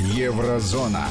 Еврозона.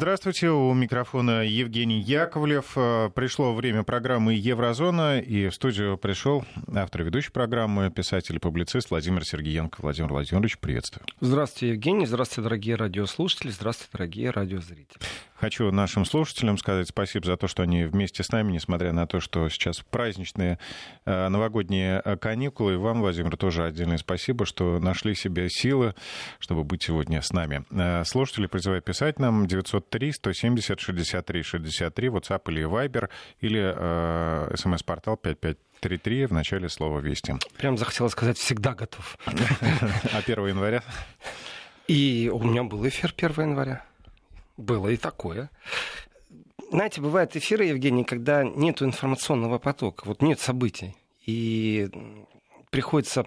Здравствуйте, у микрофона Евгений Яковлев. Э, пришло время программы «Еврозона», и в студию пришел автор ведущей программы, писатель и публицист Владимир Сергеенко. Владимир Владимирович, приветствую. Здравствуйте, Евгений. Здравствуйте, дорогие радиослушатели. Здравствуйте, дорогие радиозрители. Хочу нашим слушателям сказать спасибо за то, что они вместе с нами, несмотря на то, что сейчас праздничные э, новогодние э, каникулы. И вам, Владимир, тоже отдельное спасибо, что нашли себе силы, чтобы быть сегодня с нами. Слушатели призываю писать нам 900 903 170 63 63, WhatsApp или Viber, или э, смс-портал 5533 в начале слова «Вести». Прям захотелось сказать «всегда готов». А 1 января? И у меня был эфир 1 января. Было и такое. Знаете, бывают эфиры, Евгений, когда нет информационного потока, вот нет событий. И приходится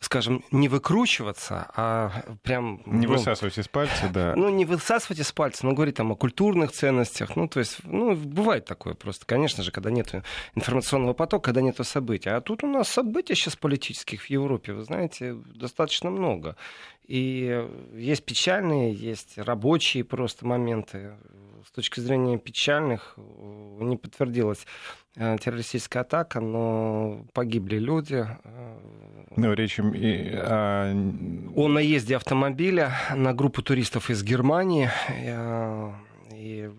скажем, не выкручиваться, а прям... Не ну, высасывать из пальца, да. Ну, не высасывать из пальца, но говорить там о культурных ценностях. Ну, то есть, ну, бывает такое просто. Конечно же, когда нет информационного потока, когда нет событий. А тут у нас событий сейчас политических в Европе, вы знаете, достаточно много. И есть печальные, есть рабочие просто моменты. С точки зрения печальных не подтвердилась э, террористическая атака, но погибли люди. Ну, речь и о... О наезде автомобиля на группу туристов из Германии. Э, и,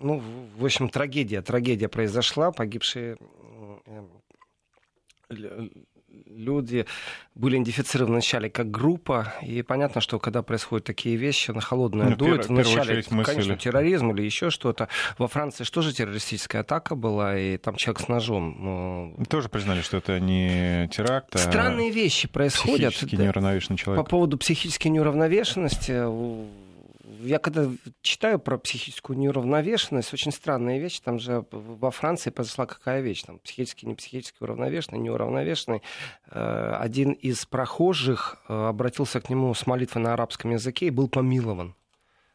ну, в общем, трагедия. Трагедия произошла. Погибшие э, люди были идентифицированы вначале как группа, и понятно, что когда происходят такие вещи, на холодное ну, дует, вначале, конечно, терроризм или еще что-то. Во Франции что же террористическая атака была, и там человек с ножом. Но... Тоже признали, что это не теракт, а Странные вещи происходят. Психически неуравновешенный человек. По поводу психической неуравновешенности, я когда читаю про психическую неуравновешенность, очень странная вещь. Там же во Франции произошла какая вещь? Там психически, не психически уравновешенный, неуравновешенный. Э, один из прохожих э, обратился к нему с молитвой на арабском языке и был помилован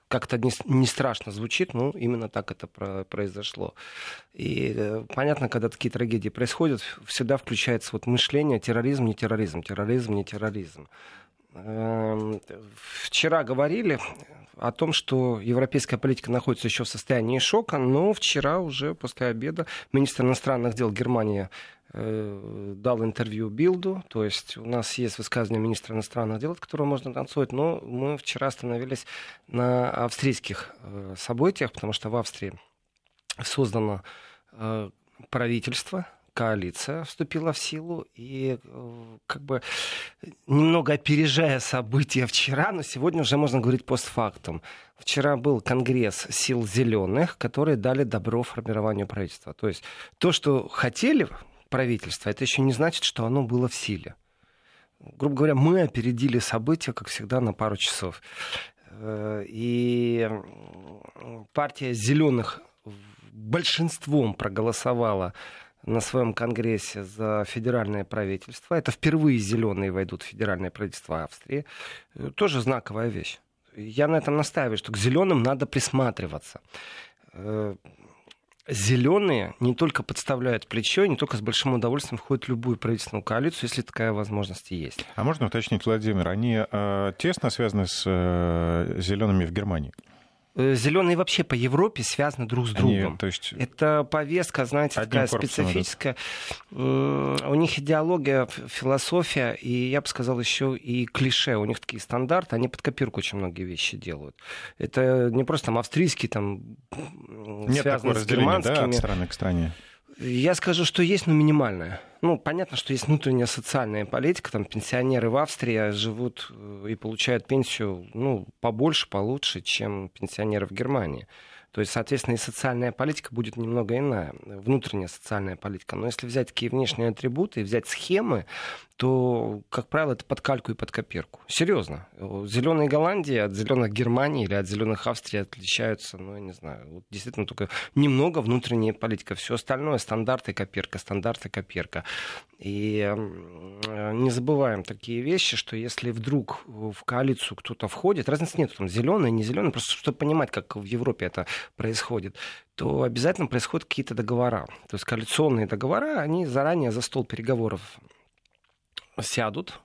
как-то не, страшно звучит, но именно так это про, произошло. И э, понятно, когда такие трагедии происходят, всегда включается вот мышление терроризм, не терроризм, терроризм, не терроризм. Эм, вчера говорили о том, что европейская политика находится еще в состоянии шока, но вчера уже после обеда министр иностранных дел Германии э, дал интервью Билду, то есть у нас есть высказывание министра иностранных дел, от которого можно танцевать, но мы вчера остановились на австрийских э, событиях, потому что в Австрии создано э, правительство, коалиция вступила в силу, и э, как бы немного опережая события вчера, но сегодня уже можно говорить постфактум. Вчера был конгресс сил зеленых, которые дали добро формированию правительства. То есть то, что хотели правительство, это еще не значит, что оно было в силе. Грубо говоря, мы опередили события, как всегда, на пару часов. Э, и партия зеленых большинством проголосовала на своем конгрессе за федеральное правительство. Это впервые зеленые войдут в федеральное правительство Австрии. Э, тоже знаковая вещь. Я на этом настаиваю, что к зеленым надо присматриваться. Э, Зеленые не только подставляют плечо, не только с большим удовольствием входят в любую правительственную коалицию, если такая возможность есть. А можно уточнить, Владимир, они э, тесно связаны с э, зелеными в Германии? Э, Зеленые вообще по Европе связаны друг с другом. Они, то есть... Это повестка, знаете, такая специфическая. Идут. У них идеология, философия, и я бы сказал, еще и клише. У них такие стандарты, они под копирку очень многие вещи делают. Это не просто там австрийский, там, Нет связано с германскими. Да, от страны к стране. Я скажу, что есть, но минимальная. Ну, понятно, что есть внутренняя социальная политика. Там пенсионеры в Австрии живут э, и получают пенсию, ну, побольше, получше, чем пенсионеры в Германии. То есть, соответственно, и социальная политика будет немного иная, внутренняя социальная политика. Но если взять такие внешние атрибуты и взять схемы, то, как правило, это под кальку и под копирку. Серьезно. Зеленые Голландии от зеленых Германии или от зеленых Австрии отличаются, ну, я не знаю, вот действительно только немного внутренняя политика. Все остальное стандарты копирка, стандарты копирка. И не забываем такие вещи, что если вдруг в коалицию кто-то входит, разницы нет, там зеленый, не зеленый, просто чтобы понимать, как в Европе это происходит, то обязательно происходят какие-то договора. То есть коалиционные договора, они заранее за стол переговоров сядут,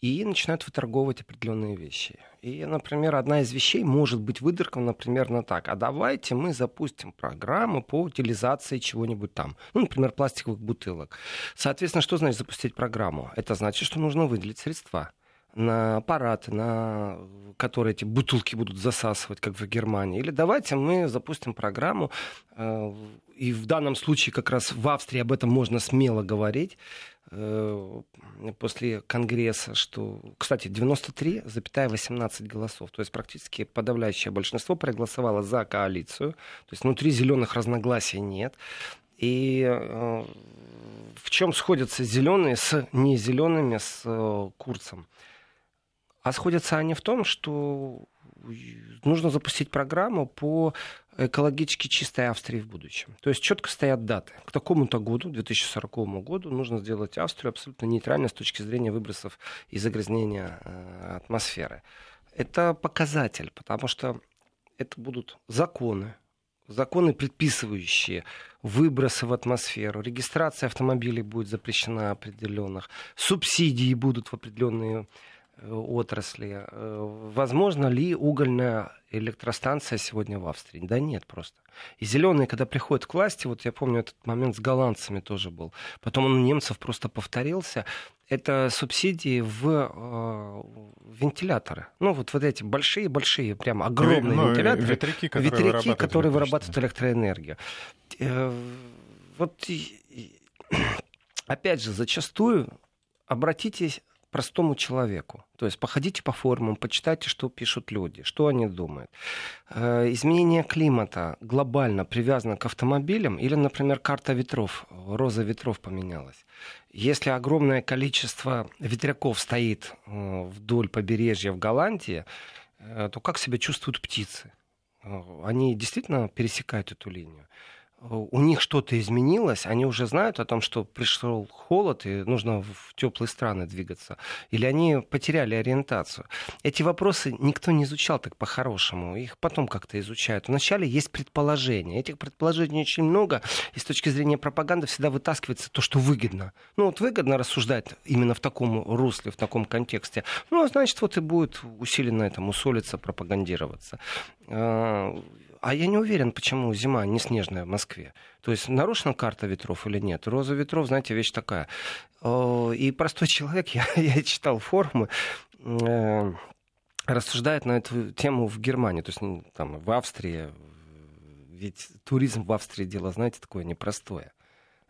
и начинают выторговывать определенные вещи. И, например, одна из вещей может быть выдеркана примерно так. А давайте мы запустим программу по утилизации чего-нибудь там. Ну, например, пластиковых бутылок. Соответственно, что значит запустить программу? Это значит, что нужно выделить средства на аппараты, на которые эти бутылки будут засасывать, как в Германии. Или давайте мы запустим программу, э, и в данном случае как раз в Австрии об этом можно смело говорить, э, после Конгресса, что, кстати, 93,18 голосов, то есть практически подавляющее большинство проголосовало за коалицию, то есть внутри зеленых разногласий нет. И э, в чем сходятся зеленые с не зелеными с Курцем? А сходятся они в том, что нужно запустить программу по экологически чистой Австрии в будущем. То есть четко стоят даты. К такому-то году, 2040 году, нужно сделать Австрию абсолютно нейтральной с точки зрения выбросов и загрязнения э, атмосферы. Это показатель, потому что это будут законы, законы, предписывающие выбросы в атмосферу, регистрация автомобилей будет запрещена определенных, субсидии будут в определенные Э, отрасли. Э, возможно ли угольная электростанция сегодня в Австрии? Да нет просто. И зеленые, когда приходят к власти, вот я помню этот момент с голландцами тоже был, потом он у немцев просто повторился, это субсидии в э, вентиляторы. Ну, вот, вот эти большие-большие, прям огромные ну, вентиляторы. Ветряки, которые, ветряки, вырабатывают, которые вырабатывают электроэнергию. Э, вот, опять же, зачастую обратитесь простому человеку. То есть походите по форумам, почитайте, что пишут люди, что они думают. Э, изменение климата глобально привязано к автомобилям или, например, карта ветров, роза ветров поменялась. Если огромное количество ветряков стоит э, вдоль побережья в Голландии, э, то как себя чувствуют птицы? Они действительно пересекают эту линию у них что-то изменилось, они уже знают о том, что пришел холод и нужно в теплые страны двигаться, или они потеряли ориентацию. Эти вопросы никто не изучал так по-хорошему, их потом как-то изучают. Вначале есть предположения, этих предположений очень много, и с точки зрения пропаганды всегда вытаскивается то, что выгодно. Ну вот выгодно рассуждать именно в таком русле, в таком контексте, ну а значит вот и будет усиленно это мусолиться, пропагандироваться а, а я не уверен, почему зима не снежная в Москве. То есть нарушена карта ветров или нет? Роза ветров, знаете, вещь такая. И простой человек, я, я читал форумы, э, рассуждает на эту тему в Германии, то есть там, в Австрии. Ведь туризм в Австрии дело, знаете, такое непростое.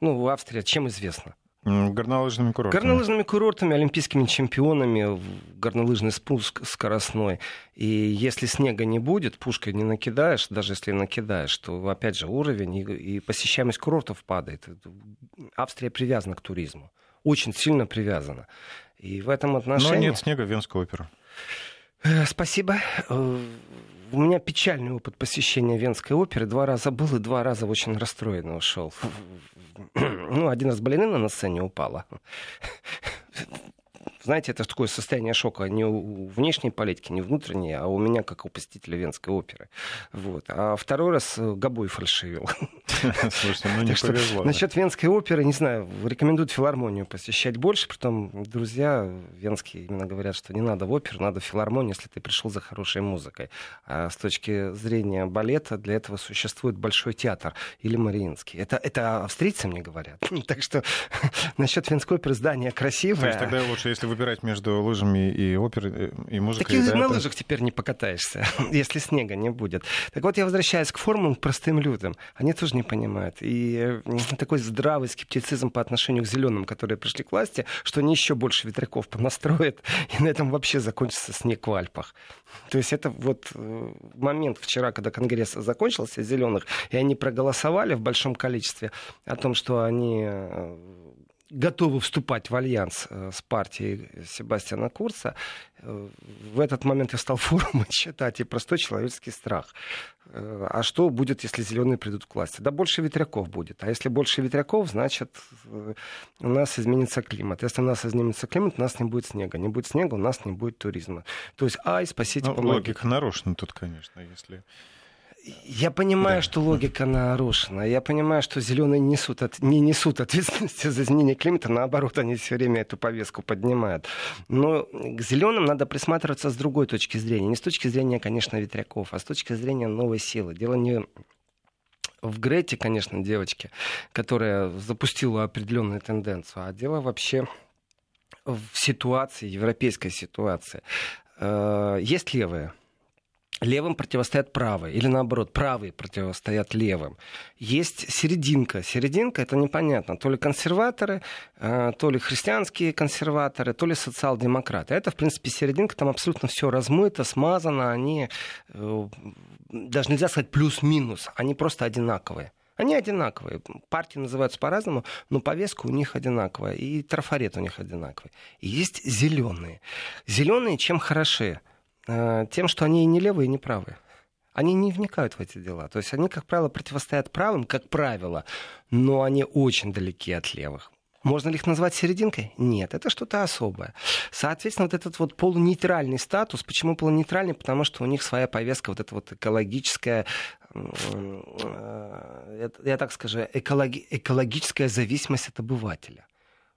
Ну, в Австрии чем известно? Горнолыжными курортами. Горнолыжными курортами, олимпийскими чемпионами, горнолыжный спуск скоростной. И если снега не будет, пушкой не накидаешь, даже если накидаешь, то, опять же, уровень и, и посещаемость курортов падает. Австрия привязана к туризму. Очень сильно привязана. И в этом отношении... Но нет снега в Венской опере. Э, спасибо. У меня печальный опыт посещения Венской оперы. Два раза был и два раза очень расстроенно ушел. Ну, один раз балерина на сцене упала знаете, это такое состояние шока не у внешней политики, не внутренней, а у меня как у посетителя Венской оперы. Вот. А второй раз э, Гобой фальшивил. Слушайте, ну не повезло. Насчет Венской оперы, не знаю, рекомендуют филармонию посещать больше, потом друзья венские именно говорят, что не надо в оперу, надо в филармонию, если ты пришел за хорошей музыкой. А с точки зрения балета для этого существует Большой театр или Мариинский. Это, это австрийцы мне говорят. Так что насчет Венской оперы здание красивое. То есть тогда лучше, если выбирать между лыжами и оперой, э, и музыкой. Так и да, на это... лыжах теперь не покатаешься, если снега не будет. Так вот, я возвращаюсь к формулам простым людям. Они тоже не понимают. И такой здравый скептицизм по отношению к зеленым, которые пришли к власти, что они еще больше ветряков понастроят, и на этом вообще закончится снег в Альпах. То есть это вот э, момент вчера, когда Конгресс закончился, зеленых, и они проголосовали в большом количестве о том, что они э, готовы вступать в альянс э, с партией Себастьяна Курца, э, в этот момент я стал форумы читать и простой человеческий страх. Э, а что будет, если зеленые придут к власти? Да больше ветряков будет. А если больше ветряков, значит, у нас изменится климат. Если у нас изменится климат, у нас не будет снега. Не будет снега, у нас не будет туризма. То есть, ай, спасите, ну, помогите. Логика нарушена тут, конечно, если... Я понимаю, да. что логика нарушена. Я понимаю, что зеленые несут от... не несут ответственности за изменение климата. Наоборот, они все время эту повестку поднимают. Но к зеленым надо присматриваться с другой точки зрения. Не с точки зрения, конечно, ветряков, а с точки зрения новой силы. Дело не в Грете, конечно, девочке, которая запустила определенную тенденцию, а дело вообще в ситуации, европейской ситуации. Э, есть левые, левым противостоят правые, или наоборот, правые противостоят левым. Есть серединка. Серединка это непонятно. То ли консерваторы, э, то ли христианские консерваторы, то ли социал-демократы. Это, в принципе, серединка, там абсолютно все размыто, смазано, они, э, даже нельзя сказать плюс-минус, они просто одинаковые. Они одинаковые. Партии называются по-разному, но повестка у них одинаковая. И трафарет у них одинаковый. И есть зеленые. Зеленые чем хороши? Э, тем, что они и не левые, и не правые. Они не вникают в эти дела. То есть они, как правило, противостоят правым, как правило, но они очень далеки от левых. Можно ли их назвать серединкой? Нет, это что-то особое. Соответственно, вот этот вот полунейтральный статус, почему полунейтральный? Потому что у них своя повестка, вот эта вот экологическая, э, я так скажу, экологи, экологическая зависимость от обывателя.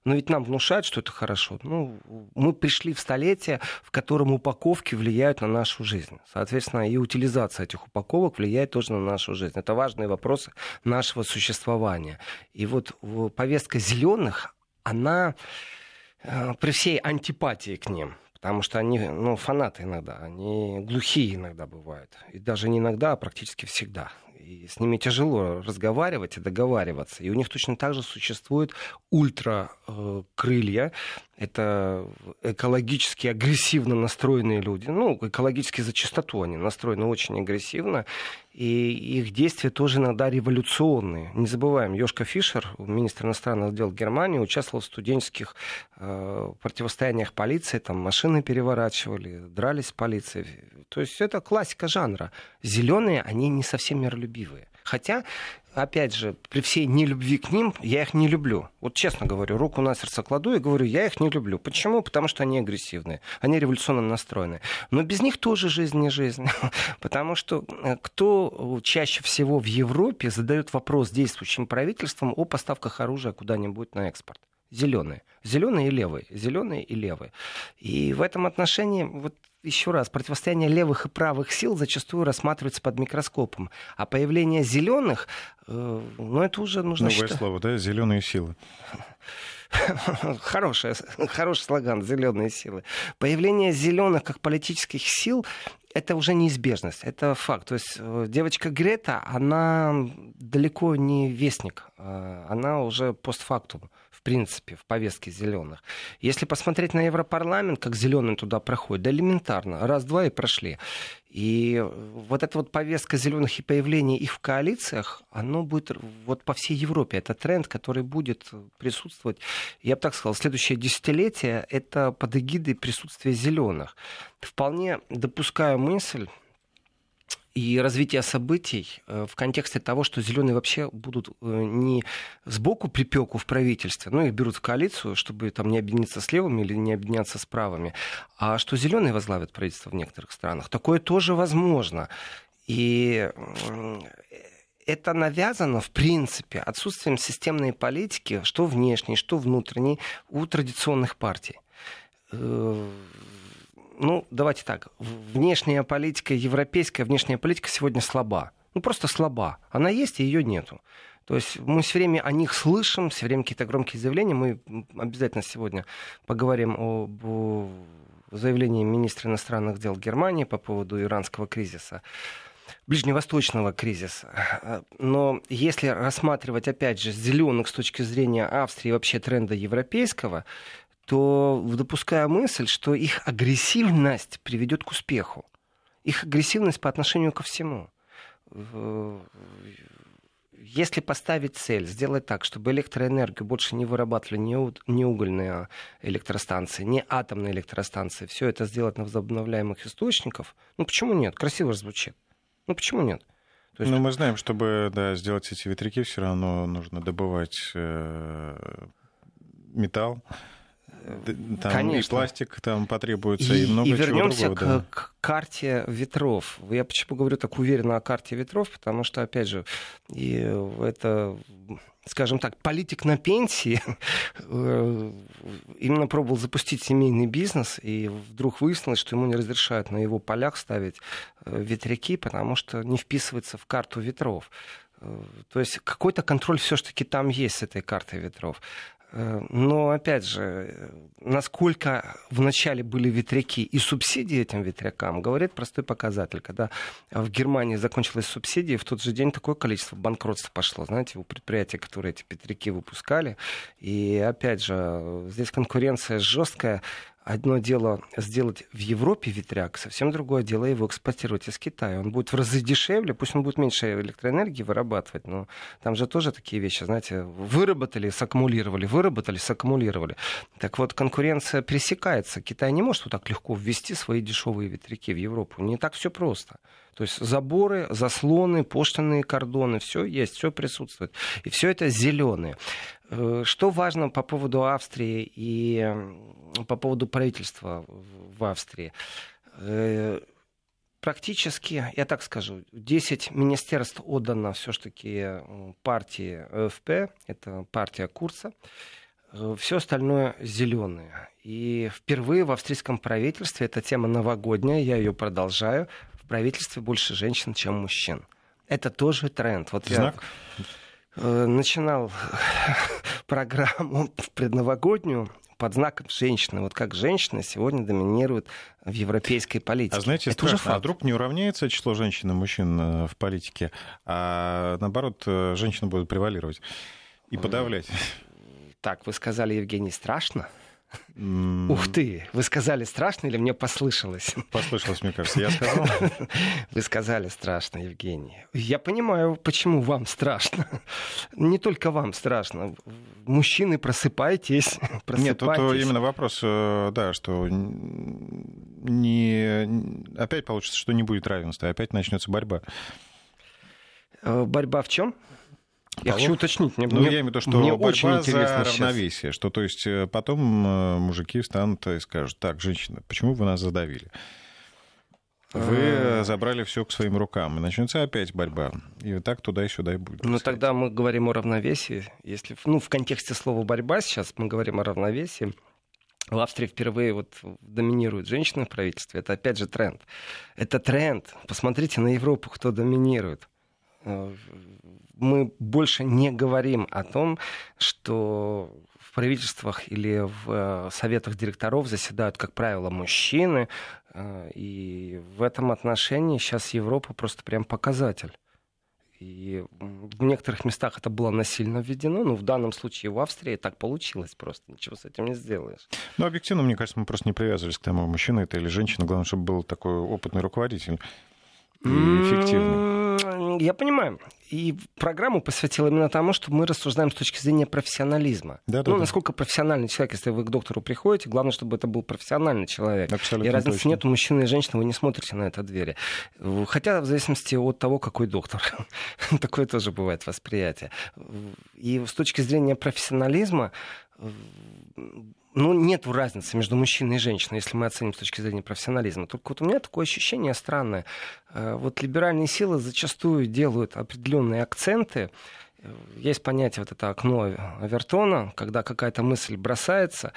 Но ведь нам внушают, что это хорошо. Ну, мы пришли в столетие, в котором упаковки влияют на нашу жизнь. Соответственно, и утилизация этих упаковок влияет тоже на нашу жизнь. Это важные вопросы нашего существования. И вот повестка зеленых, она э, при всей антипатии к ним, потому что они, ну, фанаты иногда, они глухие иногда бывают. И даже не иногда, а практически всегда и с ними тяжело разговаривать и договариваться. И у них точно так же существуют ультракрылья. Это экологически агрессивно настроенные люди. Ну, экологически за чистоту они настроены очень агрессивно. И их действия тоже иногда революционные. Не забываем, Йошка Фишер, министр иностранных дел Германии, участвовал в студенческих э, противостояниях полиции. Там машины переворачивали, дрались с полицией. То есть это классика жанра. Зеленые, они не совсем миролюбивые. Хотя, опять же, при всей нелюбви к ним, я их не люблю. Вот честно говорю, руку на сердце кладу и говорю, я их не люблю. Почему? Потому что они агрессивные, они революционно настроены. Но без них тоже жизнь не жизнь. Потому что э, кто чаще всего в Европе задает вопрос действующим правительствам о поставках оружия куда-нибудь на экспорт? Зеленые. Зеленые и левые. Зеленые и левые. И в этом отношении вот еще раз, противостояние левых и правых сил зачастую рассматривается под микроскопом. А появление зеленых, э, ну это уже нужно Новое считать... слово, да? Зеленые силы. Хороший, хороший слоган «Зеленые силы». Появление зеленых как политических сил это уже неизбежность, это факт. То есть э, девочка Грета, она далеко не вестник, э, она уже постфактум в принципе, в повестке зеленых. Если посмотреть на Европарламент, как зеленые туда проходят, да элементарно, раз-два и прошли. И вот эта вот повестка зеленых и появление их в коалициях, оно будет вот по всей Европе. Это тренд, который будет присутствовать, я бы так сказал, следующее десятилетие, это под эгидой присутствия зеленых. Вполне допускаю мысль, и развитие событий э, в контексте того, что зеленые вообще будут э, не сбоку припеку в правительстве, ну их берут в коалицию, чтобы там не объединиться с левыми или не объединяться с правыми, а что зеленые возглавят правительство в некоторых странах. Такое тоже возможно. И это навязано, в принципе, отсутствием системной политики, что внешней, что внутренней, у традиционных партий э, ну, давайте так, внешняя политика, европейская внешняя политика сегодня слаба. Ну, просто слаба. Она есть, и ее нету. То есть мы все время о них слышим, все время какие-то громкие заявления. Мы обязательно сегодня поговорим об заявлении министра иностранных дел Германии по поводу иранского кризиса ближневосточного кризиса. Но если рассматривать, опять же, зеленых с точки зрения Австрии вообще тренда европейского, то допускаю мысль, что их агрессивность приведет к успеху. Их агрессивность по отношению ко всему. Если поставить цель, сделать так, чтобы электроэнергию больше не вырабатывали не угольные электростанции, не атомные электростанции, все это сделать на возобновляемых источниках, ну почему нет? Красиво звучит. Ну почему нет? То есть... Ну, мы знаем, чтобы да, сделать эти ветряки, все равно нужно добывать э, металл, Там Конечно. и пластик там потребуется, и, и много и чего другого. К, да. к карте ветров. Я почему говорю так уверенно о карте ветров, потому что, опять же, и это скажем так, политик на пенсии э, именно пробовал запустить семейный бизнес, и вдруг выяснилось, что ему не разрешают на его полях ставить э, ветряки, потому что не вписывается в карту ветров. Э, то есть какой-то контроль все-таки там есть с этой картой ветров. Э, но, опять же, насколько вначале были ветряки и субсидии этим ветрякам, говорит простой показатель. Когда в Германии закончилась субсидия, в тот же день такое количество банкротств пошло, знаете, у предприятий, которые эти ветряки выпускали. И, опять же, здесь конкуренция жесткая. Одно дело сделать в Европе ветряк, совсем другое дело его экспортировать из Китая. Он будет в разы дешевле, пусть он будет меньше электроэнергии вырабатывать, но там же тоже такие вещи, знаете, выработали, саккумулировали, выработали, саккумулировали. Так вот, конкуренция пересекается. Китай не может вот так легко ввести свои дешевые ветряки в Европу. Не так все просто. То есть заборы, заслоны, поштанные кордоны, все есть, все присутствует. И все это зеленые. Э, что важно по поводу Австрии и по поводу правительства в Австрии? Э, практически, я так скажу, 10 министерств отдано все-таки партии ФП, это партия Курса. Э, все остальное зеленые. И впервые в австрийском правительстве эта тема новогодняя, я ее продолжаю правительстве больше женщин, чем мужчин. Это тоже тренд. Вот Знак? я э, начинал программу предновогоднюю под знаком женщины. Вот как женщина сегодня доминирует в европейской политике. А знаете, это страшно, а вдруг не уравняется число женщин и мужчин э, в политике, а наоборот, э, женщины будут превалировать и подавлять? Так, вы сказали, Евгений, страшно? Ух ты, вы сказали страшно или мне послышалось? Послышалось, мне кажется, я сказал. Вы сказали страшно, Евгений. Я понимаю, почему вам страшно. Не только вам страшно. Мужчины, просыпайтесь. просыпайтесь. Нет, тут именно вопрос, э, да, что не... опять получится, что не будет равенства, опять начнется борьба. Э, борьба в чем? Я хочу уточнить. Мне, ну, мне, я имею в виду, что мне очень интересно за равновесие. Сейчас. Что, то есть, э, потом э, мужики встанут и скажут, так, женщина, почему вы нас задавили? Вы а. забрали все к своим рукам, и начнется опять борьба. И вот так туда и сюда и будет. Ну, тогда мы говорим о равновесии. Если, ну, в контексте слова «борьба» сейчас мы говорим о равновесии. В Австрии впервые вот доминируют женщины в правительстве. Это опять же тренд. Это тренд. Посмотрите на Европу, кто доминирует. Мы больше не говорим о том, что в правительствах или в э, советах директоров заседают, как правило, мужчины. Э, и в этом отношении сейчас Европа просто прям показатель. И в некоторых местах это было насильно введено, но в данном случае в Австрии так получилось просто. Ничего с этим не сделаешь. Ну, объективно, мне кажется, мы просто не привязывались к тому, мужчина это или женщина. Главное, чтобы был такой опытный руководитель и эффективный. Я понимаю. И программу посвятил именно тому, что мы рассуждаем с точки зрения профессионализма. Да, да, ну, да. насколько профессиональный человек, если вы к доктору приходите, главное, чтобы это был профессиональный человек. Абсолютно и разницы точно. нет у мужчины и женщины, вы не смотрите на это двери. Хотя в зависимости от того, какой доктор. Такое тоже бывает восприятие. И с точки зрения профессионализма ну, нет разницы между мужчиной и женщиной, если мы оценим с точки зрения профессионализма. Только вот у меня такое ощущение странное. Э, вот либеральные силы зачастую делают определенные акценты. Э, есть понятие вот это окно Авертона, когда какая-то мысль бросается.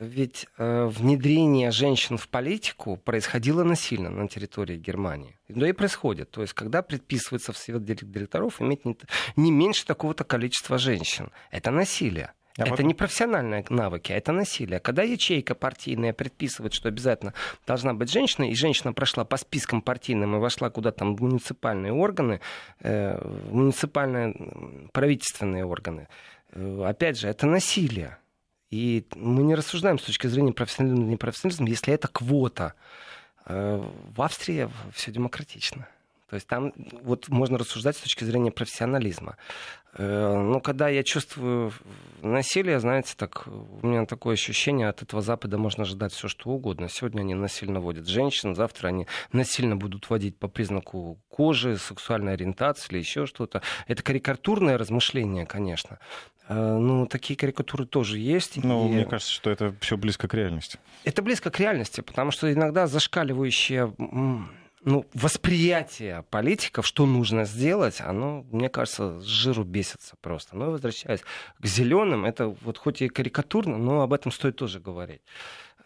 Ведь э, внедрение женщин в политику происходило насильно на территории Германии. Да и происходит. То есть, когда предписывается в совет директоров иметь не, не меньше такого-то количества женщин. Это насилие. А это вот... не профессиональные навыки, а это насилие. Когда ячейка партийная предписывает, что обязательно должна быть женщина, и женщина прошла по спискам партийным и вошла куда-то в муниципальные органы, э, муниципальные правительственные органы, э, опять же, это насилие. И мы не рассуждаем с точки зрения профессионализма или непрофессионализма, если это квота. Э, в Австрии все демократично. То есть там вот можно рассуждать с точки зрения профессионализма. Э, но когда я чувствую насилие, знаете, так, у меня такое ощущение, от этого Запада можно ожидать все, что угодно. Сегодня они насильно водят женщин, завтра они насильно будут водить по признаку кожи, сексуальной ориентации или еще что-то. Это карикатурное размышление, конечно. Ну, такие карикатуры тоже есть. Ну, и... мне кажется, что это все близко к реальности. Это близко к реальности, потому что иногда зашкаливающие ну, восприятие политиков, что нужно сделать, оно, мне кажется, с жиру бесится просто. Но возвращаясь к зеленым, это вот хоть и карикатурно, но об этом стоит тоже говорить.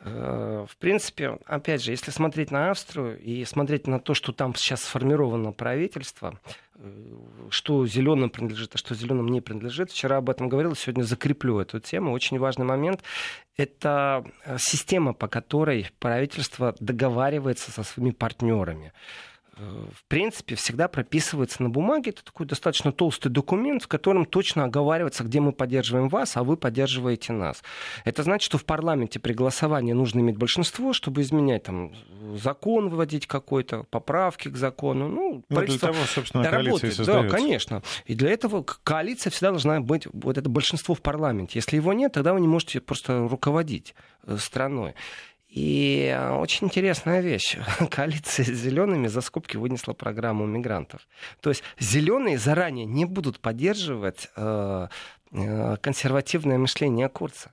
Э, в принципе, опять же, если смотреть на Австрию и смотреть на то, что там сейчас сформировано правительство, э, что зеленым принадлежит, а что зеленым не принадлежит. Вчера об этом говорил, сегодня закреплю эту тему. Очень важный момент – это э, система, по которой правительство договаривается со своими партнерами. Э, в принципе, всегда прописывается на бумаге. Это такой достаточно толстый документ, в котором точно оговаривается, где мы поддерживаем вас, а вы поддерживаете нас. Это значит, что в парламенте при голосовании нужно иметь большинство, чтобы изменять там, закон, вводить какой-то, поправки к закону. Ну, ну для того, собственно, работает. Да, конечно. И для этого коалиция всегда должна быть, вот это большинство в парламенте. Если его нет, тогда вы не можете просто руководить э, страной. И э, очень интересная вещь. Коалиция с зелеными за скобки вынесла программу мигрантов. То есть зеленые заранее не будут поддерживать э, э, консервативное мышление Курца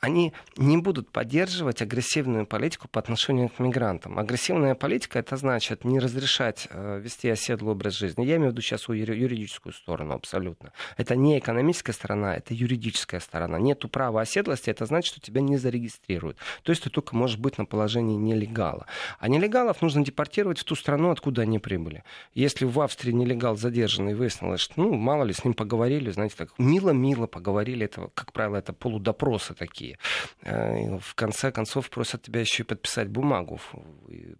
они не будут поддерживать агрессивную политику по отношению к мигрантам. Агрессивная политика это значит не разрешать э, вести оседлый образ жизни. Я имею в виду сейчас юридическую сторону абсолютно. Это не экономическая сторона, это юридическая сторона. Нету права оседлости, это значит, что тебя не зарегистрируют. То есть ты только можешь быть на положении нелегала. А нелегалов нужно депортировать в ту страну, откуда они прибыли. Если в Австрии нелегал задержанный выяснилось, что, ну, мало ли, с ним поговорили, знаете, так мило-мило поговорили, это, как правило, это полудопросы такие такие. Э, в конце концов просят тебя еще и подписать бумагу.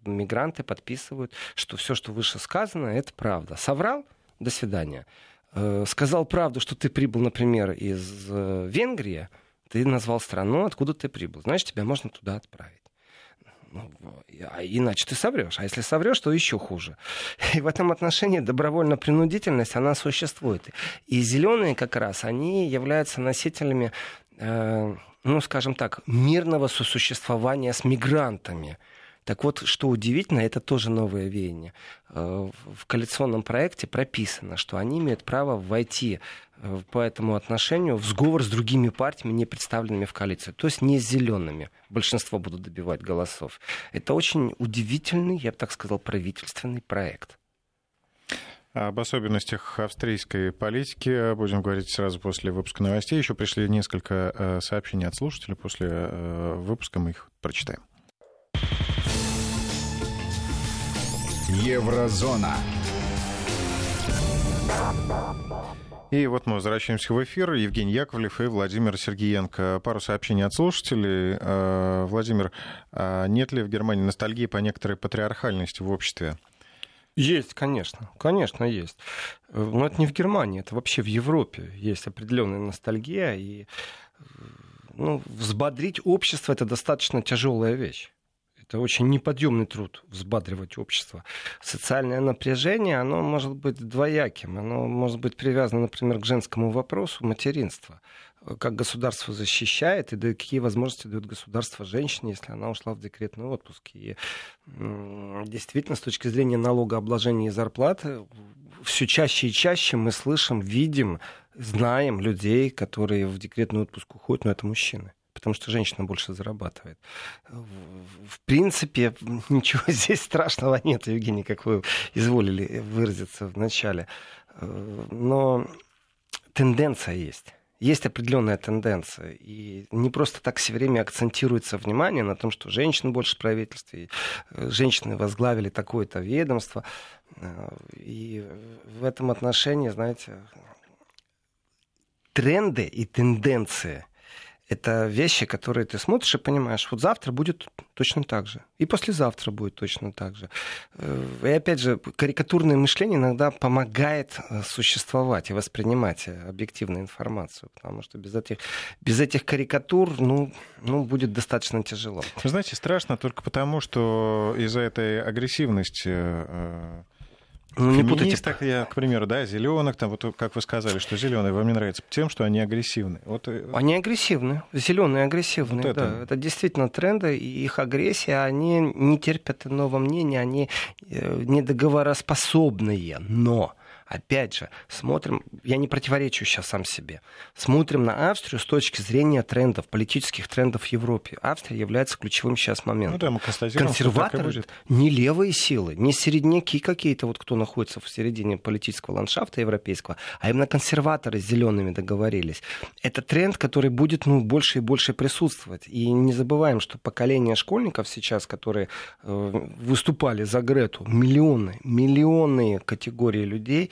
Мигранты подписывают, что все, что выше сказано, это правда. Соврал? До свидания. Э, сказал правду, что ты прибыл, например, из э, Венгрии, ты назвал страну, откуда ты прибыл. Значит, тебя можно туда отправить. Ну, а иначе ты соврешь. А если соврешь, то еще хуже. И в этом отношении добровольно-принудительность, она существует. И зеленые как раз, они являются носителями ну, скажем так, мирного сосуществования с мигрантами. Так вот, что удивительно, это тоже новое веяние. Э, в коалиционном проекте прописано, что они имеют право войти э, по этому отношению в сговор с другими партиями, не представленными в коалиции. То есть не с зелеными. Большинство будут добивать голосов. Это очень удивительный, я бы так сказал, правительственный проект. Об особенностях австрийской политики будем говорить сразу после выпуска новостей. Еще пришли несколько э, сообщений от слушателей. После э, выпуска мы их прочитаем. Еврозона. И вот мы возвращаемся в эфир. Евгений Яковлев и Владимир Сергеенко. Пару сообщений от слушателей. Э, Владимир, а нет ли в Германии ностальгии по некоторой патриархальности в обществе? Есть, конечно, конечно, есть. Но это не в Германии, это вообще в Европе есть определенная ностальгия, и ну, взбодрить общество это достаточно тяжелая вещь. Это очень неподъемный труд взбадривать общество. Социальное напряжение, оно может быть двояким. Оно может быть привязано, например, к женскому вопросу материнства как государство защищает и да, какие возможности дает государство женщине, если она ушла в декретный отпуск. И действительно, с точки зрения налогообложения и зарплаты, все чаще и чаще мы слышим, видим, знаем людей, которые в декретный отпуск уходят, но это мужчины потому что женщина больше зарабатывает. В принципе, ничего здесь страшного нет, Евгений, как вы изволили выразиться в начале. Э, но тенденция есть есть определенная тенденция. И не просто так все время акцентируется внимание на том, что женщин больше в правительстве, э, женщины возглавили такое-то ведомство. Э, и в этом отношении, знаете, тренды и тенденции это вещи, которые ты смотришь и понимаешь, вот завтра будет точно так же, и послезавтра будет точно так же. Э, и опять же, карикатурное мышление иногда помогает э, существовать и воспринимать э, объективную информацию, потому что без этих, без этих карикатур ну, ну, будет достаточно тяжело. Знаете, страшно только потому, что из-за этой агрессивности ну, не путайте. так я, к примеру, да, зеленых, там, вот как вы сказали, что зеленые вам не нравятся тем, что они агрессивны. Вот... Э, они агрессивны, зеленые агрессивные, вот это... да. Это действительно тренды, и их агрессия, они не терпят нового мнения, они э, недоговороспособные, но опять же, смотрим, я не противоречу сейчас сам себе, смотрим на Австрию с точки зрения трендов, политических трендов в Европе. Австрия является ключевым сейчас моментом. Ну, да, мы Консерваторы не левые силы, не середняки какие-то, вот кто находится в середине политического ландшафта европейского, а именно консерваторы с зелеными договорились. Это тренд, который будет ну, больше и больше присутствовать. И не забываем, что поколение школьников сейчас, которые э, выступали за Грету, миллионы, миллионные категории людей,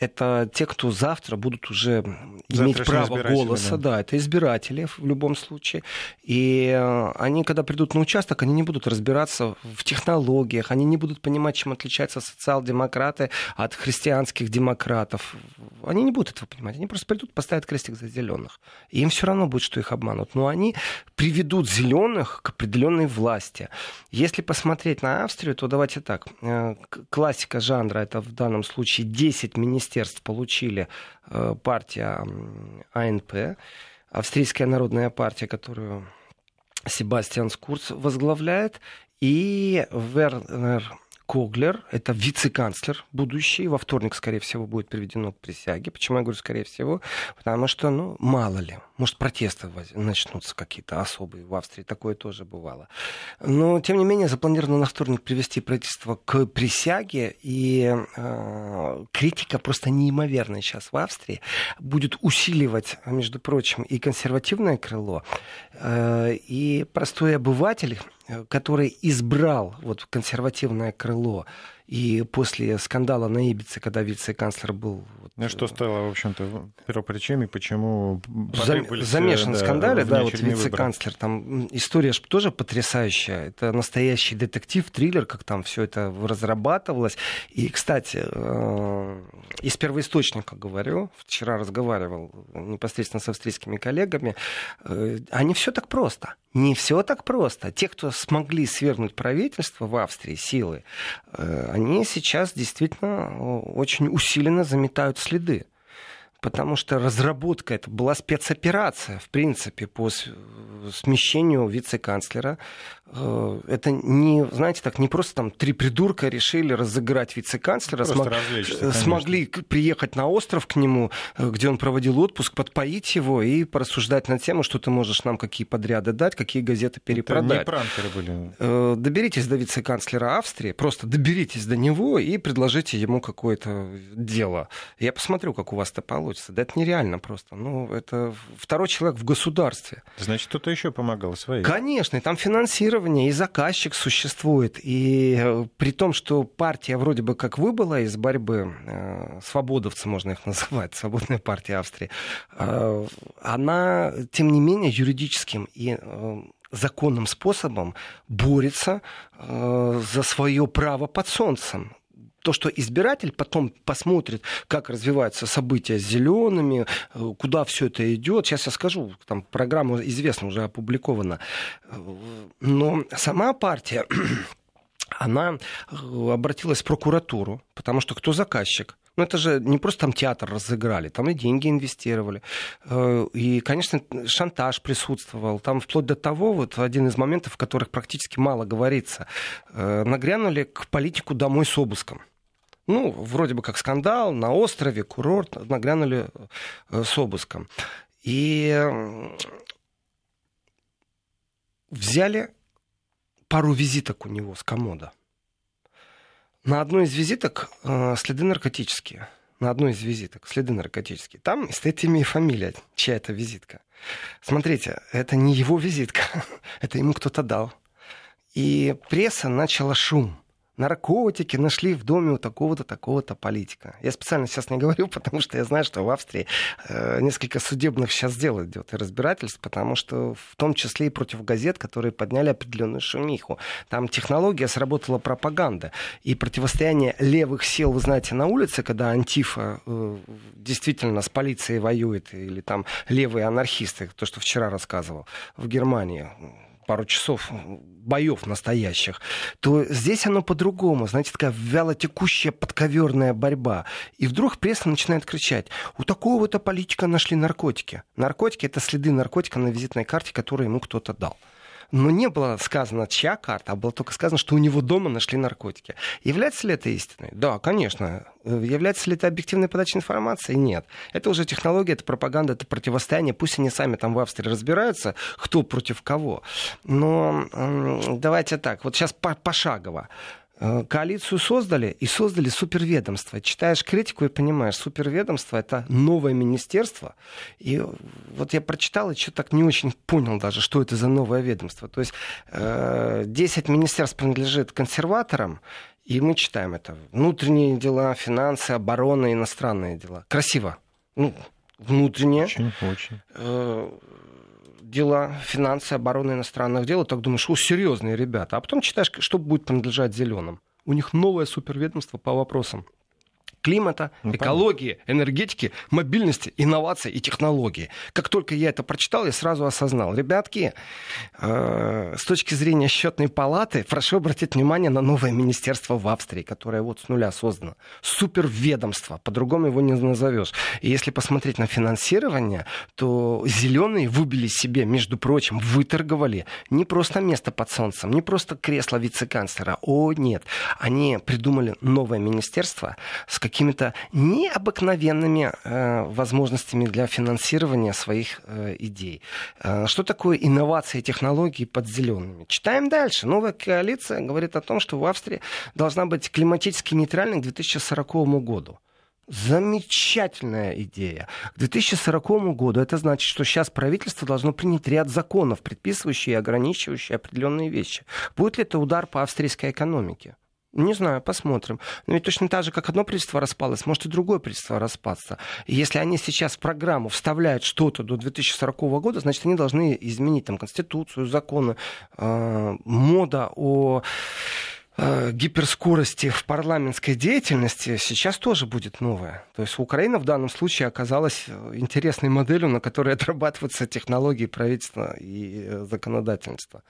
это те, кто завтра будут уже иметь право голоса. Да. да, это избиратели в любом случае. И э, они, когда придут на участок, они не будут разбираться в технологиях, они не будут понимать, чем отличаются социал-демократы от христианских демократов. Они не будут этого понимать. Они просто придут, поставят крестик за зеленых. И им все равно будет, что их обманут. Но они приведут зеленых к определенной власти. Если посмотреть на Австрию, то давайте так. Э, классика жанра это в данном случае 10 министерств министерств получили э, партия АНП, Австрийская народная партия, которую Себастьян Скурц возглавляет, и Вернер Коглер, это вице-канцлер будущий, во вторник, скорее всего, будет приведено к присяге. Почему я говорю «скорее всего»? Потому что, ну, мало ли, может, протесты начнутся какие-то особые в Австрии, такое тоже бывало. Но, тем не менее, запланировано на вторник привести правительство к присяге, и э, критика просто неимоверная сейчас в Австрии будет усиливать, между прочим, и консервативное крыло, э, и простой обыватель, который избрал вот консервативное крыло и после скандала на Ибице, когда вице-канцлер был... Вот, ну, что стало, в общем-то, первопричиной, почему... Зам... Замешан да, в скандале, да, вот вице-канцлер. Там история же тоже потрясающая. Это настоящий детектив, триллер, как там все это разрабатывалось. И, кстати, э, из первоисточника говорю, вчера разговаривал непосредственно с австрийскими коллегами, э, а не все так просто. Не все так просто. Те, кто смогли свергнуть правительство в Австрии, силы, э, они сейчас действительно очень усиленно заметают следы потому что разработка это была спецоперация, в принципе, по смещению вице-канцлера. Э, это не, знаете, так не просто там три придурка решили разыграть вице-канцлера, смог, э, смогли приехать на остров к нему, э, где он проводил отпуск, подпоить его и порассуждать на тему, что ты можешь нам какие подряды дать, какие газеты перепродать. Это не пранкеры были. Доберитесь до вице-канцлера Австрии, просто доберитесь до него и предложите ему какое-то дело. Я посмотрю, как у вас это получится. Да это нереально просто. Ну, это второй человек в государстве. Значит, кто-то еще помогал своим. Конечно, и там финансирование финансирование, и заказчик существует. И э, при том, что партия вроде бы как выбыла из борьбы, э, свободовцы можно их называть, свободная партия Австрии, э, она, тем не менее, юридическим и законным способом борется за свое право под солнцем то, что избиратель потом посмотрит, как развиваются события с зелеными, э, куда все это идет. Сейчас я скажу, там программа известна, уже опубликована. Но сама партия она э, обратилась в прокуратуру, потому что кто заказчик? Ну, это же не просто там театр разыграли, там и деньги инвестировали. Э, и, конечно, шантаж присутствовал. Там вплоть до того, вот один из моментов, в которых практически мало говорится, нагрянули к политику домой с обыском ну, вроде бы как скандал, на острове, курорт, нагрянули э, с обыском. И взяли пару визиток у него с комода. На одной из визиток э, следы наркотические. На одной из визиток следы наркотические. Там стоит имя и фамилия, чья это визитка. Смотрите, это не его визитка, это ему кто-то дал. И пресса начала шум наркотики нашли в доме у такого-то, такого-то политика. Я специально сейчас не говорю, потому что я знаю, что в Австрии э, несколько судебных сейчас дел идет и разбирательств, потому что в том числе и против газет, которые подняли определенную шумиху. Там технология сработала пропаганда. И противостояние левых сил, вы знаете, на улице, когда антифа э, действительно с полицией воюет, или там левые анархисты, то, что вчера рассказывал, в Германии пару часов боев настоящих, то здесь оно по-другому. Знаете, такая вялотекущая подковерная борьба. И вдруг пресса начинает кричать, у такого-то политика нашли наркотики. Наркотики — это следы наркотика на визитной карте, которую ему кто-то дал. Но не было сказано, чья карта, а было только сказано, что у него дома нашли наркотики. Является ли это истиной? Да, конечно. Является ли это объективной подачей информации? Нет. Это уже технология, это пропаганда, это противостояние. Пусть они сами там в Австрии разбираются, кто против кого. Но давайте так, вот сейчас пошагово. Э, коалицию создали и создали суперведомство. Читаешь критику и понимаешь, суперведомство это новое министерство. И вот я прочитал и что так не очень понял даже, что это за новое ведомство. То есть 10 э, министерств принадлежит консерваторам, и мы читаем это. Внутренние дела, финансы, оборона, иностранные дела. Красиво. Ну, внутреннее. Очень, очень. Дела, финансы, обороны иностранных дел, так думаешь, о, серьезные ребята. А потом читаешь, что будет принадлежать зеленым. У них новое суперведомство по вопросам климата, ну, экологии, понятно. энергетики, мобильности, инноваций и технологий. Как только я это прочитал, я сразу осознал. Ребятки, э, с точки зрения счетной палаты, прошу обратить внимание на новое министерство в Австрии, которое вот с нуля создано. Суперведомство, по-другому его не назовешь. И если посмотреть на финансирование, то зеленые выбили себе, между прочим, выторговали не просто место под солнцем, не просто кресло вице-канцлера. О, нет. Они придумали новое министерство с какими-то необыкновенными э, возможностями для финансирования своих э, идей. Э, что такое инновации и технологии под зелеными? Читаем дальше. Новая коалиция говорит о том, что в Австрии должна быть климатически нейтральной к 2040 году. Замечательная идея. К 2040 году это значит, что сейчас правительство должно принять ряд законов, предписывающие и ограничивающие определенные вещи. Будет ли это удар по австрийской экономике? Не знаю, посмотрим. Но ведь точно так же, как одно правительство распалось, может и другое правительство распасться. И если они сейчас в программу вставляют что-то до 2040 года, значит, они должны изменить там Конституцию, законы, э, мода о э, гиперскорости в парламентской деятельности сейчас тоже будет новая. То есть Украина в данном случае оказалась э, интересной моделью, на которой отрабатываются технологии правительства и э, законодательства.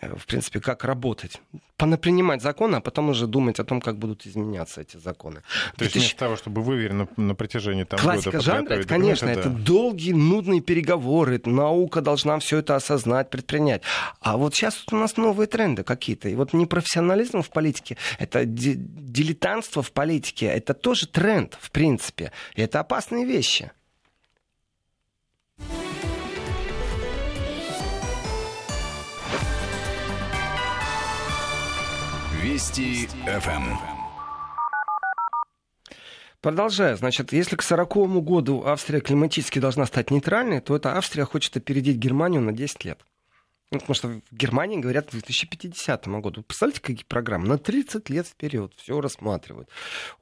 Э, в принципе, как работать. Понапринимать законы, а потом уже думать о том, как будут изменяться эти законы. То есть вместо того, чтобы выверенно на протяжении там, Классика года жанра, это, конечно, это, это долгие, нудные переговоры. Наука должна все это осознать, предпринять. А вот сейчас у нас новые тренды какие-то. И вот непрофессионализм в политике, это дилетантство в политике, это тоже тренд, в принципе. И это опасные вещи. Вести ФМ. Продолжая, значит, если к 40 году Австрия климатически должна стать нейтральной, то эта Австрия хочет опередить Германию на 10 лет. Ну, потому что в Германии говорят к 2050 году. Представляете, какие программы? На 30 лет вперед все рассматривают.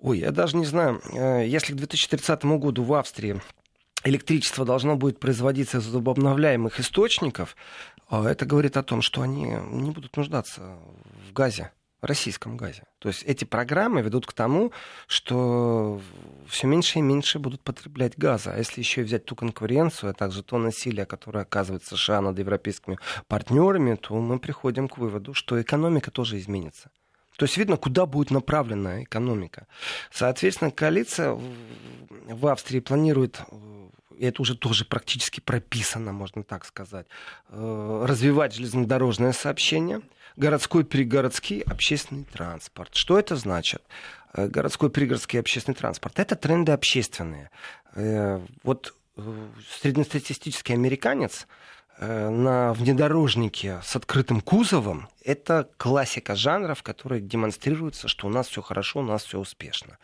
Ой, я даже не знаю, э, если к 2030 году в Австрии электричество должно будет производиться из возобновляемых источников, э, это говорит о том, что они не будут нуждаться в газе российском газе. То есть эти программы ведут к тому, что все меньше и меньше будут потреблять газа. А если еще взять ту конкуренцию, а также то насилие, которое оказывает США над европейскими партнерами, то мы приходим к выводу, что экономика тоже изменится. То есть видно, куда будет направлена экономика. Соответственно, коалиция в Австрии планирует это уже тоже практически прописано, можно так сказать, э, развивать железнодорожное сообщение, городской пригородский общественный транспорт. Что это значит? Э, городской пригородский общественный транспорт. Это тренды общественные. Э, вот среднестатистический американец на внедорожнике с открытым кузовом – это классика жанров, которые демонстрируются, что у нас все хорошо, у нас все успешно.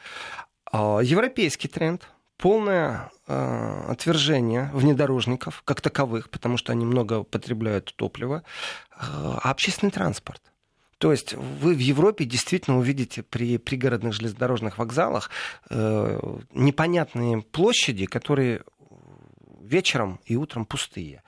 А европейский тренд – полное э, отвержение внедорожников как таковых, потому что они много потребляют топлива, э, а общественный транспорт. То есть вы в Европе действительно увидите при пригородных железнодорожных вокзалах э, непонятные площади, которые вечером и утром пустые.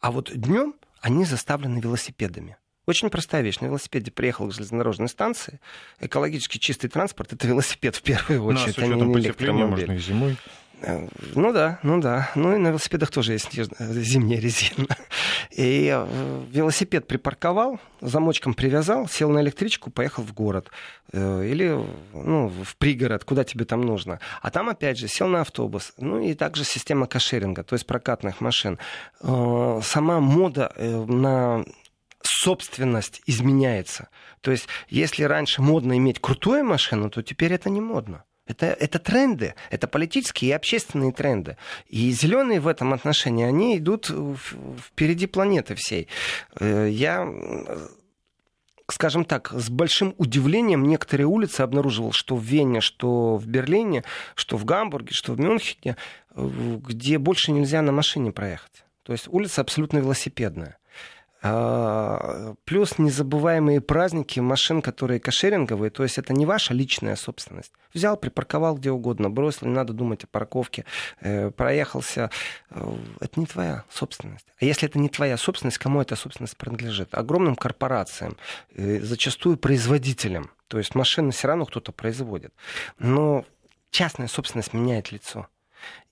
А вот днем они заставлены велосипедами. Очень простая вещь. На велосипеде приехал к железнодорожной станции. Экологически чистый транспорт — это велосипед в первую очередь, ну, а, а не электромобиль. можно и зимой. Э, ну да, ну да. Ну и на велосипедах тоже есть зимняя резина. И э, велосипед припарковал, замочком привязал, сел на электричку, поехал в город. Э, или ну, в пригород, куда тебе там нужно. А там, опять же, сел на автобус. Ну и также система кошеринга, то есть прокатных машин. Сама мода на собственность изменяется. То есть, если раньше модно иметь крутую машину, то теперь это не модно. Это, это тренды, это политические и общественные тренды. И зеленые в этом отношении, они идут впереди планеты всей. Э, я скажем так, с большим удивлением некоторые улицы обнаруживал, что в Вене, что в Берлине, что в Гамбурге, что в Мюнхене, э, где больше нельзя на машине проехать. То есть улица абсолютно велосипедная. А, плюс незабываемые праздники машин, которые кошеринговые, то есть это не ваша личная собственность. Взял, припарковал где угодно, бросил, не надо думать о парковке, э, проехался. Э, это не твоя собственность. А если это не твоя собственность, кому эта собственность принадлежит? Огромным корпорациям, э, зачастую производителям. То есть машины все равно кто-то производит. Но частная собственность меняет лицо.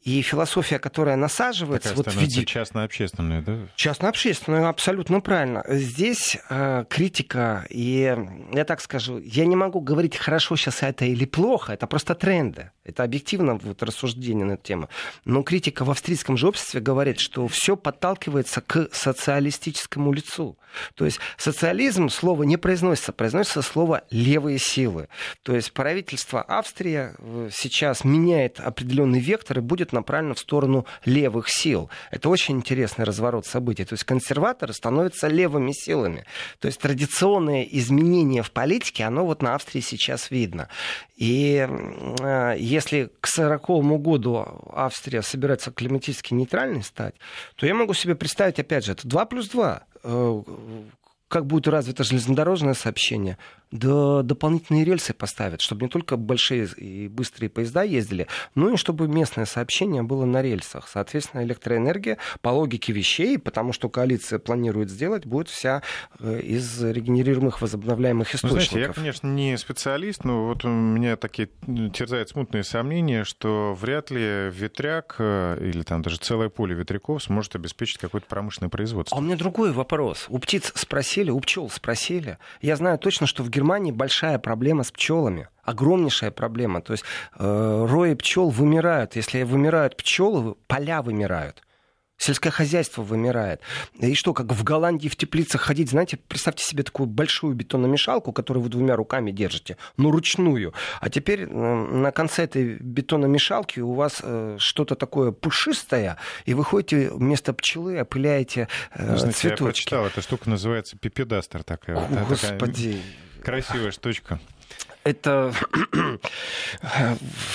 И философия, которая насаживается... Такая вот в виде... частно-общественная, да? Частно-общественная, абсолютно правильно. Здесь э, критика, и я так скажу, я не могу говорить, хорошо сейчас это или плохо, это просто тренды. Это объективно вот, рассуждение на эту тему. Но критика в австрийском же обществе говорит, что все подталкивается к социалистическому лицу. То есть социализм слово не произносится, произносится слово левые силы. То есть правительство Австрии э, сейчас меняет определенный вектор и будет направлено в сторону левых сил. Это очень интересный разворот событий. То есть консерваторы становятся левыми силами. То есть традиционное изменение в политике, оно вот на Австрии сейчас видно. И э, если к 40 году Австрия собирается климатически нейтральной стать, то я могу себе представить, опять же, это 2 плюс 2 как будет развито железнодорожное сообщение, да дополнительные рельсы поставят, чтобы не только большие и быстрые поезда ездили, но и чтобы местное сообщение было на рельсах. Соответственно, электроэнергия по логике вещей, потому что коалиция планирует сделать, будет вся э, из регенерируемых возобновляемых источников. Ну, знаете, я, конечно, не специалист, но вот у меня такие терзают смутные сомнения, что вряд ли ветряк э, или там даже целое поле ветряков сможет обеспечить какое-то промышленное производство. А у меня другой вопрос. У птиц спросили, спросили, у пчел спросили. Я знаю точно, что в Германии большая проблема с пчелами. Огромнейшая проблема. То есть э, рои пчел вымирают. Если вымирают пчелы, поля вымирают сельское хозяйство вымирает. И что, как в Голландии в теплицах ходить, знаете, представьте себе такую большую бетономешалку, которую вы двумя руками держите, ну, ручную. А теперь на конце этой бетономешалки у вас э, что-то такое пушистое, и вы ходите вместо пчелы, опыляете э, Знаете, цветочки. Я прочитал, эта штука называется пипедастер такая. О, Господи. Такая красивая штучка это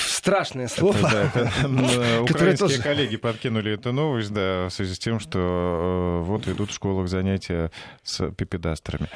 страшное слово. Это, да, это, украинские тоже... коллеги подкинули эту новость, да, в связи с тем, что э, вот идут в школах занятия с пипедастрами.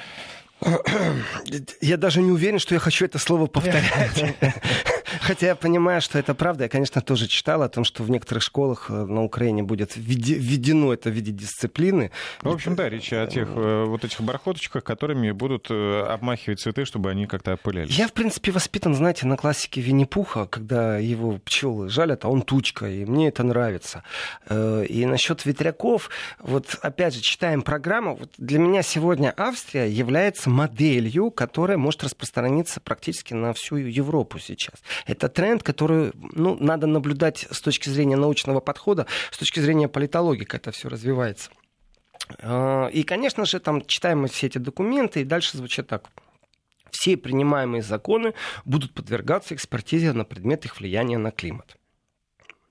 Я даже не уверен, что я хочу это слово повторять. Хотя я понимаю, что это правда. Я, конечно, тоже читал о том, что в некоторых школах э, на Украине будет введено это в виде дисциплины. Ну, в общем, да, речь о тех э, вот этих бархоточках, которыми будут э, обмахивать цветы, чтобы они как-то опылялись. Я, в принципе, воспитан, знаете, на классике Винни-Пуха, когда его пчелы жалят, а он тучка, и мне это нравится. И насчет ветряков, вот опять же, читаем программу. Вот для меня сегодня Австрия является моделью, которая может распространиться практически на всю Европу сейчас. Это тренд, который ну, надо наблюдать с точки зрения научного подхода, с точки зрения политологии, как это все развивается. А, и, конечно же, там читаем мы все эти документы, и дальше звучит так. Все принимаемые законы будут подвергаться экспертизе на предмет их влияния на климат.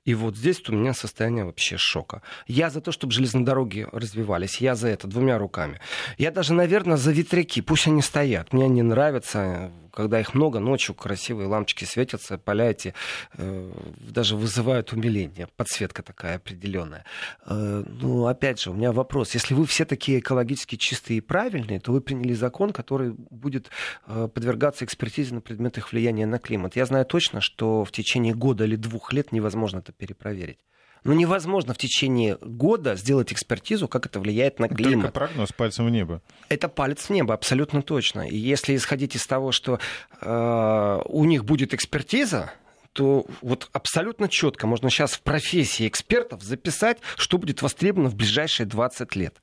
И вот здесь у меня состояние вообще шока. Я за то, чтобы железные дороги развивались. Я за это двумя руками. Я даже, наверное, за ветряки. Пусть они стоят. Мне не нравится когда их много, ночью красивые лампочки светятся, поля эти э, даже вызывают умиление. Подсветка такая определенная. Э, ну, опять же, у меня вопрос. Если вы все такие экологически чистые и правильные, то вы приняли закон, который будет э, подвергаться экспертизе на предмет их влияния на климат. Я знаю точно, что в течение года или двух лет невозможно это перепроверить. Ну, невозможно в течение года сделать экспертизу, как это влияет на климат. Только прогноз пальцем в небо. Это палец в небо, абсолютно точно. И если исходить из того, что э, у них будет экспертиза, то вот абсолютно четко можно сейчас в профессии экспертов записать, что будет востребовано в ближайшие 20 лет.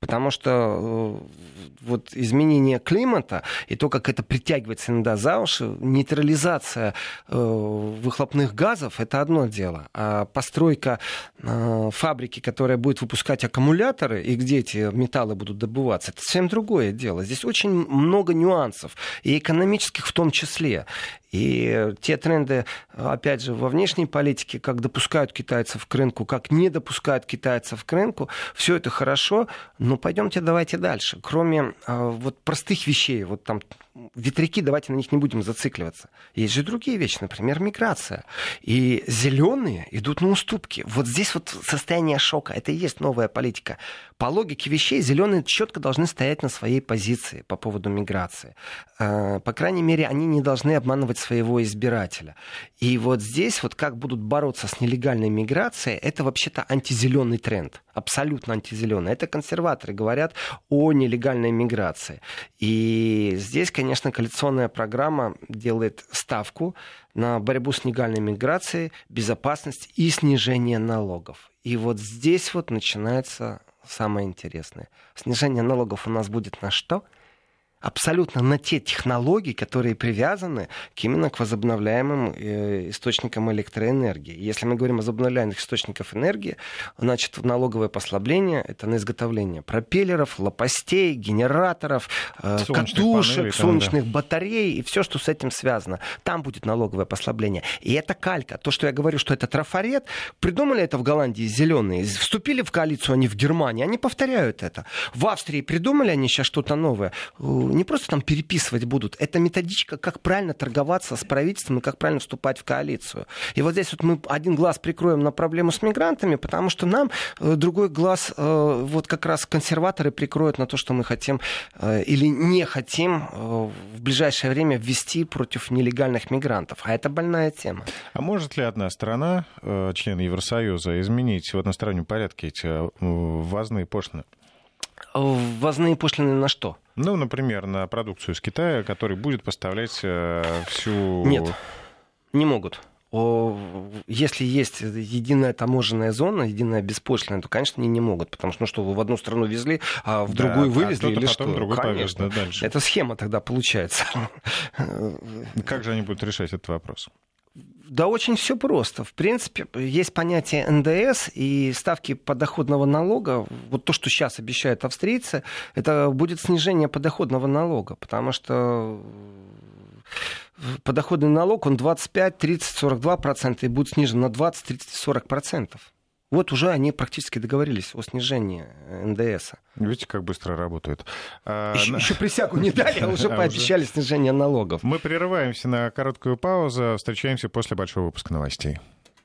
Потому что э, вот изменение климата и то, как это притягивается иногда за уши, нейтрализация э, выхлопных газов, это одно дело. А постройка э, фабрики, которая будет выпускать аккумуляторы, и где эти металлы будут добываться, это совсем другое дело. Здесь очень много нюансов, и экономических в том числе. И те тренды, опять же, во внешней политике, как допускают китайцев к рынку, как не допускают китайцев к рынку, все это хорошо, но пойдемте давайте дальше. Кроме э, вот простых вещей, вот там ветряки, давайте на них не будем зацикливаться. Есть же другие вещи, например, миграция. И зеленые идут на уступки. Вот здесь вот состояние шока, это и есть новая политика. По логике вещей, зеленые четко должны стоять на своей позиции по поводу миграции. Э, по крайней мере, они не должны обманывать своего избирателя. И вот здесь вот как будут бороться с нелегальной миграцией, это вообще-то антизеленый тренд. Абсолютно антизеленый. Это консерваторы говорят о нелегальной миграции. И здесь, конечно, коалиционная программа делает ставку на борьбу с нелегальной миграцией, безопасность и снижение налогов. И вот здесь вот начинается самое интересное. Снижение налогов у нас будет на что? Абсолютно на те технологии, которые привязаны к именно к возобновляемым э, источникам электроэнергии. Если мы говорим о возобновляемых источниках энергии, значит, налоговое послабление это на изготовление пропеллеров, лопастей, генераторов, э, солнечных катушек, панелей, солнечных да. батарей и все, что с этим связано. Там будет налоговое послабление. И это калька. То, что я говорю, что это трафарет, придумали это в Голландии зеленые, вступили в коалицию они в Германии, они повторяют это. В Австрии придумали они сейчас что-то новое не просто там переписывать будут, это методичка, как правильно торговаться с правительством и как правильно вступать в коалицию. И вот здесь вот мы один глаз прикроем на проблему с мигрантами, потому что нам э, другой глаз э, вот как раз консерваторы прикроют на то, что мы хотим э, или не хотим в ближайшее время ввести против нелегальных мигрантов. А это больная тема. А может ли одна страна, член Евросоюза, изменить в одностороннем порядке эти ввозные пошлины? Ввозные пошлины на что? Ну, например, на продукцию из Китая, который будет поставлять э, всю... Нет, не могут. Если есть единая таможенная зона, единая беспошлиная, то, конечно, они не могут, потому что, ну что, вы в одну страну везли, а в другую да, вывезли а или что? Другой конечно. Повез, да, Это схема тогда получается. Как же они будут решать этот вопрос? Да очень все просто. В принципе, есть понятие НДС и ставки подоходного налога. Вот то, что сейчас обещают австрийцы, это будет снижение подоходного налога, потому что подоходный налог, он 25, 30, 42 процента и будет снижен на 20, 30, 40 процентов. Вот уже они практически договорились о снижении НДС. Видите, как быстро работают. А, еще, еще присягу не дали, а уже а пообещали снижение налогов. Мы прерываемся на короткую паузу. Встречаемся после большого выпуска новостей.